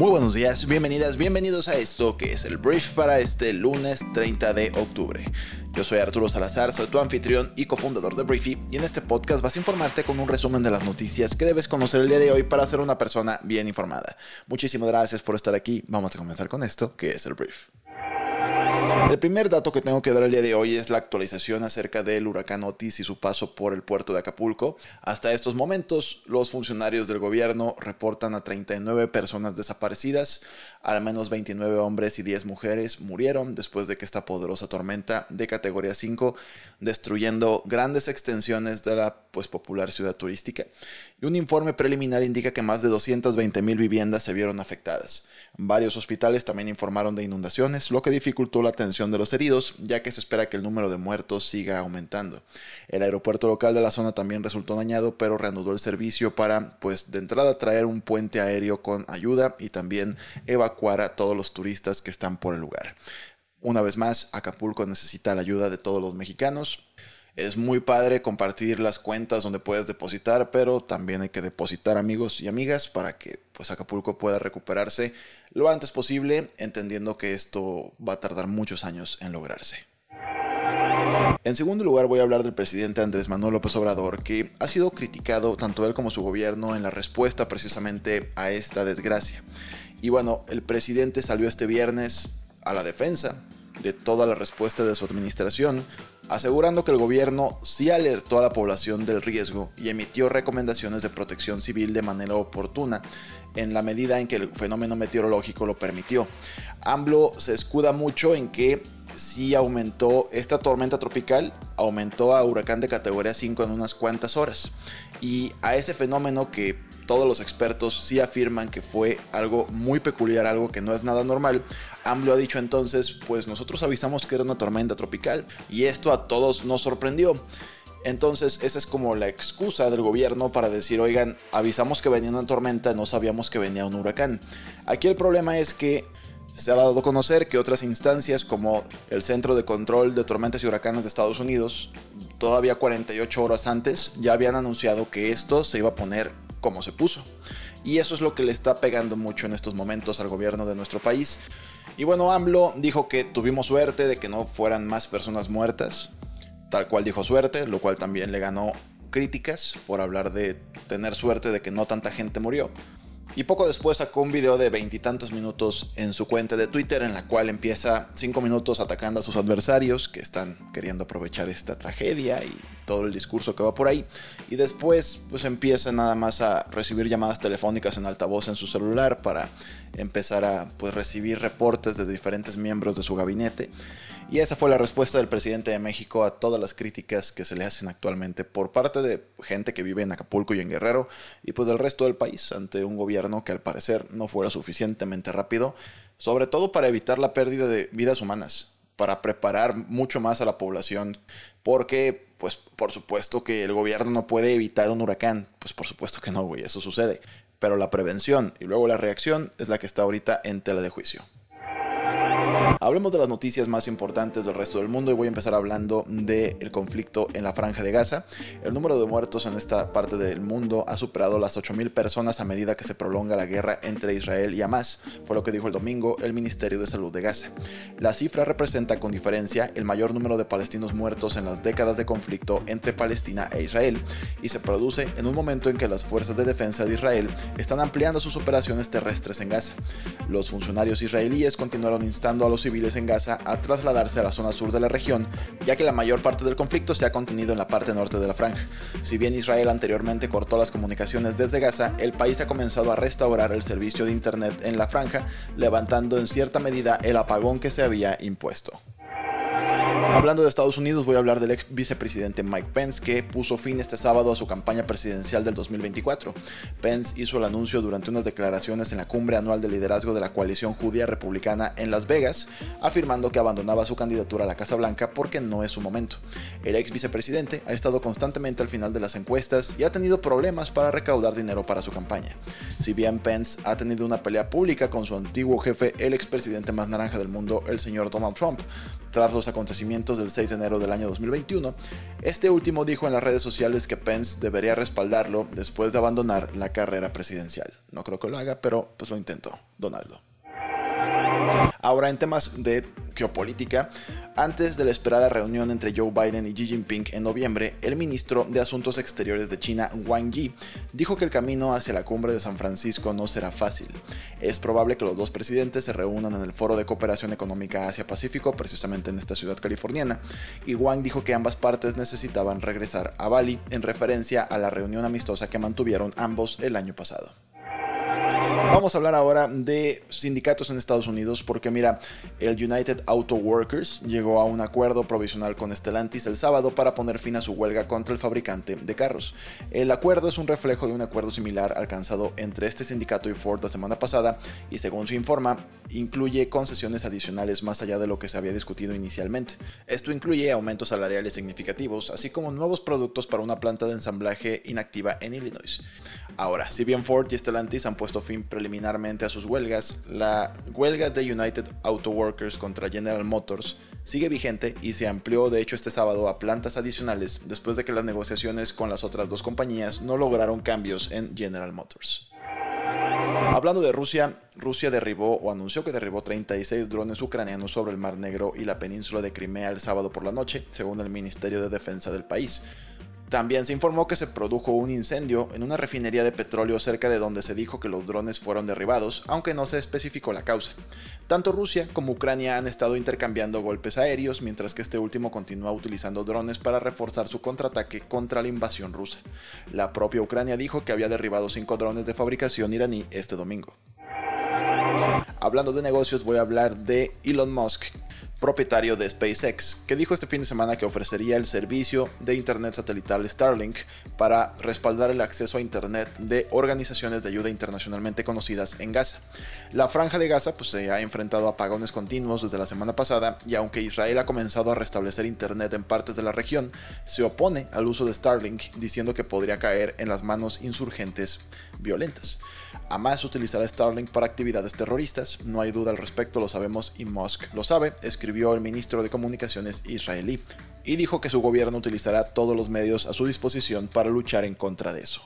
Muy buenos días, bienvenidas, bienvenidos a esto que es el brief para este lunes 30 de octubre. Yo soy Arturo Salazar, soy tu anfitrión y cofundador de Briefy y en este podcast vas a informarte con un resumen de las noticias que debes conocer el día de hoy para ser una persona bien informada. Muchísimas gracias por estar aquí, vamos a comenzar con esto que es el brief. El primer dato que tengo que dar el día de hoy es la actualización acerca del huracán Otis y su paso por el puerto de Acapulco. Hasta estos momentos, los funcionarios del gobierno reportan a 39 personas desaparecidas, al menos 29 hombres y 10 mujeres murieron después de que esta poderosa tormenta de categoría 5 destruyendo grandes extensiones de la pues, popular ciudad turística. Y un informe preliminar indica que más de 220 mil viviendas se vieron afectadas. Varios hospitales también informaron de inundaciones, lo que dificultó la atención de los heridos, ya que se espera que el número de muertos siga aumentando. El aeropuerto local de la zona también resultó dañado, pero reanudó el servicio para, pues, de entrada traer un puente aéreo con ayuda y también evacuar a todos los turistas que están por el lugar. Una vez más, Acapulco necesita la ayuda de todos los mexicanos. Es muy padre compartir las cuentas donde puedes depositar, pero también hay que depositar amigos y amigas para que pues Acapulco pueda recuperarse lo antes posible, entendiendo que esto va a tardar muchos años en lograrse. En segundo lugar voy a hablar del presidente Andrés Manuel López Obrador, que ha sido criticado tanto él como su gobierno en la respuesta precisamente a esta desgracia. Y bueno, el presidente salió este viernes a la defensa de toda la respuesta de su administración, asegurando que el gobierno sí alertó a la población del riesgo y emitió recomendaciones de protección civil de manera oportuna, en la medida en que el fenómeno meteorológico lo permitió. AMLO se escuda mucho en que sí aumentó esta tormenta tropical, aumentó a huracán de categoría 5 en unas cuantas horas. Y a ese fenómeno que todos los expertos sí afirman que fue algo muy peculiar, algo que no es nada normal. AMLO ha dicho entonces, pues nosotros avisamos que era una tormenta tropical y esto a todos nos sorprendió. Entonces, esa es como la excusa del gobierno para decir, oigan, avisamos que venía una tormenta, no sabíamos que venía un huracán. Aquí el problema es que se ha dado a conocer que otras instancias como el Centro de Control de Tormentas y Huracanes de Estados Unidos, todavía 48 horas antes, ya habían anunciado que esto se iba a poner como se puso. Y eso es lo que le está pegando mucho en estos momentos al gobierno de nuestro país. Y bueno, AMLO dijo que tuvimos suerte de que no fueran más personas muertas, tal cual dijo suerte, lo cual también le ganó críticas por hablar de tener suerte de que no tanta gente murió. Y poco después sacó un video de veintitantos minutos en su cuenta de Twitter en la cual empieza cinco minutos atacando a sus adversarios que están queriendo aprovechar esta tragedia y todo el discurso que va por ahí. Y después pues empieza nada más a recibir llamadas telefónicas en altavoz en su celular para empezar a pues recibir reportes de diferentes miembros de su gabinete. Y esa fue la respuesta del presidente de México a todas las críticas que se le hacen actualmente por parte de gente que vive en Acapulco y en Guerrero y pues del resto del país ante un gobierno que al parecer no fuera suficientemente rápido, sobre todo para evitar la pérdida de vidas humanas, para preparar mucho más a la población, porque pues por supuesto que el gobierno no puede evitar un huracán, pues por supuesto que no, güey, eso sucede, pero la prevención y luego la reacción es la que está ahorita en tela de juicio. Hablemos de las noticias más importantes del resto del mundo y voy a empezar hablando del conflicto en la franja de Gaza. El número de muertos en esta parte del mundo ha superado las 8.000 personas a medida que se prolonga la guerra entre Israel y Hamas, fue lo que dijo el domingo el Ministerio de Salud de Gaza. La cifra representa con diferencia el mayor número de palestinos muertos en las décadas de conflicto entre Palestina e Israel y se produce en un momento en que las fuerzas de defensa de Israel están ampliando sus operaciones terrestres en Gaza. Los funcionarios israelíes continuaron instando a los civiles en Gaza a trasladarse a la zona sur de la región, ya que la mayor parte del conflicto se ha contenido en la parte norte de la franja. Si bien Israel anteriormente cortó las comunicaciones desde Gaza, el país ha comenzado a restaurar el servicio de Internet en la franja, levantando en cierta medida el apagón que se había impuesto. Hablando de Estados Unidos, voy a hablar del ex vicepresidente Mike Pence, que puso fin este sábado a su campaña presidencial del 2024. Pence hizo el anuncio durante unas declaraciones en la cumbre anual de liderazgo de la coalición judía republicana en Las Vegas, afirmando que abandonaba su candidatura a la Casa Blanca porque no es su momento. El ex vicepresidente ha estado constantemente al final de las encuestas y ha tenido problemas para recaudar dinero para su campaña. Si bien Pence ha tenido una pelea pública con su antiguo jefe, el expresidente más naranja del mundo, el señor Donald Trump, tras los acontecimientos del 6 de enero del año 2021, este último dijo en las redes sociales que Pence debería respaldarlo después de abandonar la carrera presidencial. No creo que lo haga, pero pues lo intentó, Donaldo. Ahora en temas de geopolítica, antes de la esperada reunión entre Joe Biden y Xi Jinping en noviembre, el ministro de Asuntos Exteriores de China, Wang Yi, dijo que el camino hacia la cumbre de San Francisco no será fácil. Es probable que los dos presidentes se reúnan en el Foro de Cooperación Económica Asia-Pacífico, precisamente en esta ciudad californiana, y Wang dijo que ambas partes necesitaban regresar a Bali en referencia a la reunión amistosa que mantuvieron ambos el año pasado. Vamos a hablar ahora de sindicatos en Estados Unidos porque mira, el United Auto Workers llegó a un acuerdo provisional con Stellantis el sábado para poner fin a su huelga contra el fabricante de carros. El acuerdo es un reflejo de un acuerdo similar alcanzado entre este sindicato y Ford la semana pasada y según se informa, incluye concesiones adicionales más allá de lo que se había discutido inicialmente. Esto incluye aumentos salariales significativos, así como nuevos productos para una planta de ensamblaje inactiva en Illinois. Ahora, si bien Ford y Stellantis han puesto fin preliminarmente a sus huelgas, la huelga de United Auto Workers contra General Motors sigue vigente y se amplió de hecho este sábado a plantas adicionales después de que las negociaciones con las otras dos compañías no lograron cambios en General Motors. Hablando de Rusia, Rusia derribó o anunció que derribó 36 drones ucranianos sobre el Mar Negro y la península de Crimea el sábado por la noche, según el Ministerio de Defensa del país. También se informó que se produjo un incendio en una refinería de petróleo cerca de donde se dijo que los drones fueron derribados, aunque no se especificó la causa. Tanto Rusia como Ucrania han estado intercambiando golpes aéreos, mientras que este último continúa utilizando drones para reforzar su contraataque contra la invasión rusa. La propia Ucrania dijo que había derribado cinco drones de fabricación iraní este domingo. Hablando de negocios, voy a hablar de Elon Musk, propietario de SpaceX, que dijo este fin de semana que ofrecería el servicio de Internet satelital Starlink para respaldar el acceso a Internet de organizaciones de ayuda internacionalmente conocidas en Gaza. La franja de Gaza pues, se ha enfrentado a apagones continuos desde la semana pasada y aunque Israel ha comenzado a restablecer Internet en partes de la región, se opone al uso de Starlink diciendo que podría caer en las manos insurgentes violentas. Hamas utilizará Starlink para actividades terroristas, no hay duda al respecto, lo sabemos y Musk lo sabe, escribió el ministro de Comunicaciones israelí, y dijo que su gobierno utilizará todos los medios a su disposición para luchar en contra de eso.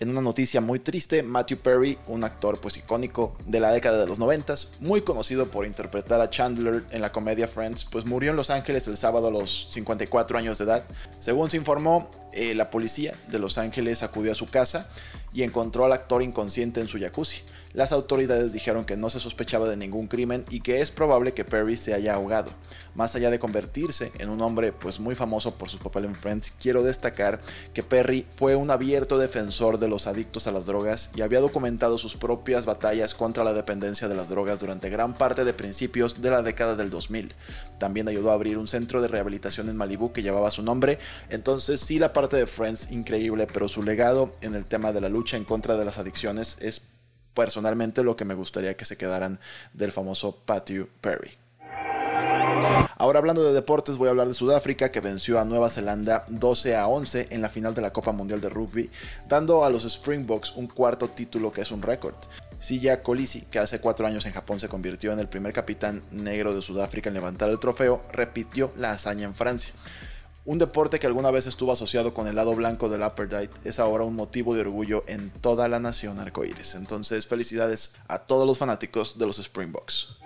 En una noticia muy triste, Matthew Perry, un actor pues icónico de la década de los 90, muy conocido por interpretar a Chandler en la comedia Friends, pues murió en Los Ángeles el sábado a los 54 años de edad. Según se informó, eh, la policía de Los Ángeles acudió a su casa y encontró al actor inconsciente en su jacuzzi. Las autoridades dijeron que no se sospechaba de ningún crimen y que es probable que Perry se haya ahogado. Más allá de convertirse en un hombre pues muy famoso por su papel en Friends, quiero destacar que Perry fue un abierto defensor de los adictos a las drogas y había documentado sus propias batallas contra la dependencia de las drogas durante gran parte de principios de la década del 2000. También ayudó a abrir un centro de rehabilitación en Malibu que llevaba su nombre. Entonces sí la parte de Friends increíble, pero su legado en el tema de la lucha en contra de las adicciones es personalmente lo que me gustaría que se quedaran del famoso Patty Perry. Ahora hablando de deportes voy a hablar de Sudáfrica que venció a Nueva Zelanda 12 a 11 en la final de la Copa Mundial de Rugby, dando a los Springboks un cuarto título que es un récord. Silla Colisi, que hace cuatro años en Japón se convirtió en el primer capitán negro de Sudáfrica en levantar el trofeo, repitió la hazaña en Francia. Un deporte que alguna vez estuvo asociado con el lado blanco del Apartheid es ahora un motivo de orgullo en toda la nación arcoíris. Entonces, felicidades a todos los fanáticos de los Springboks.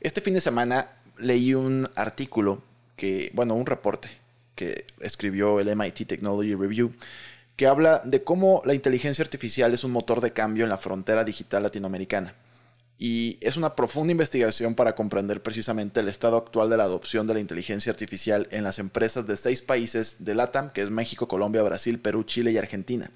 Este fin de semana leí un artículo que, bueno, un reporte que escribió el MIT Technology Review que habla de cómo la inteligencia artificial es un motor de cambio en la frontera digital latinoamericana y es una profunda investigación para comprender precisamente el estado actual de la adopción de la inteligencia artificial en las empresas de seis países de LATAM, que es México, Colombia, Brasil, Perú, Chile y Argentina.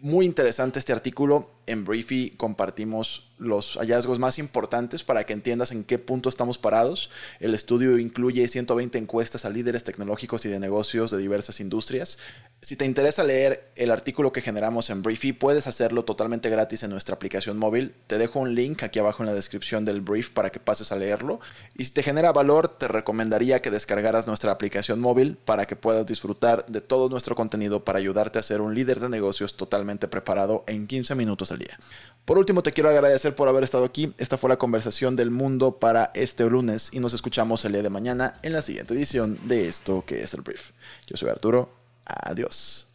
Muy interesante este artículo. en Briefy compartimos los hallazgos más importantes para que entiendas en qué punto estamos parados. El estudio incluye 120 encuestas a líderes tecnológicos y de negocios de diversas industrias. Si te interesa leer el artículo que generamos en Briefy, puedes hacerlo totalmente gratis en nuestra aplicación móvil. Te dejo un link aquí abajo en la descripción del brief para que pases a leerlo. Y si te genera valor, te recomendaría que descargaras nuestra aplicación móvil para que puedas disfrutar de todo nuestro contenido para ayudarte a ser un líder de negocios totalmente preparado en 15 minutos al día. Por último, te quiero agradecer por haber estado aquí. Esta fue la conversación del mundo para este lunes y nos escuchamos el día de mañana en la siguiente edición de esto que es el brief. Yo soy Arturo. Adiós.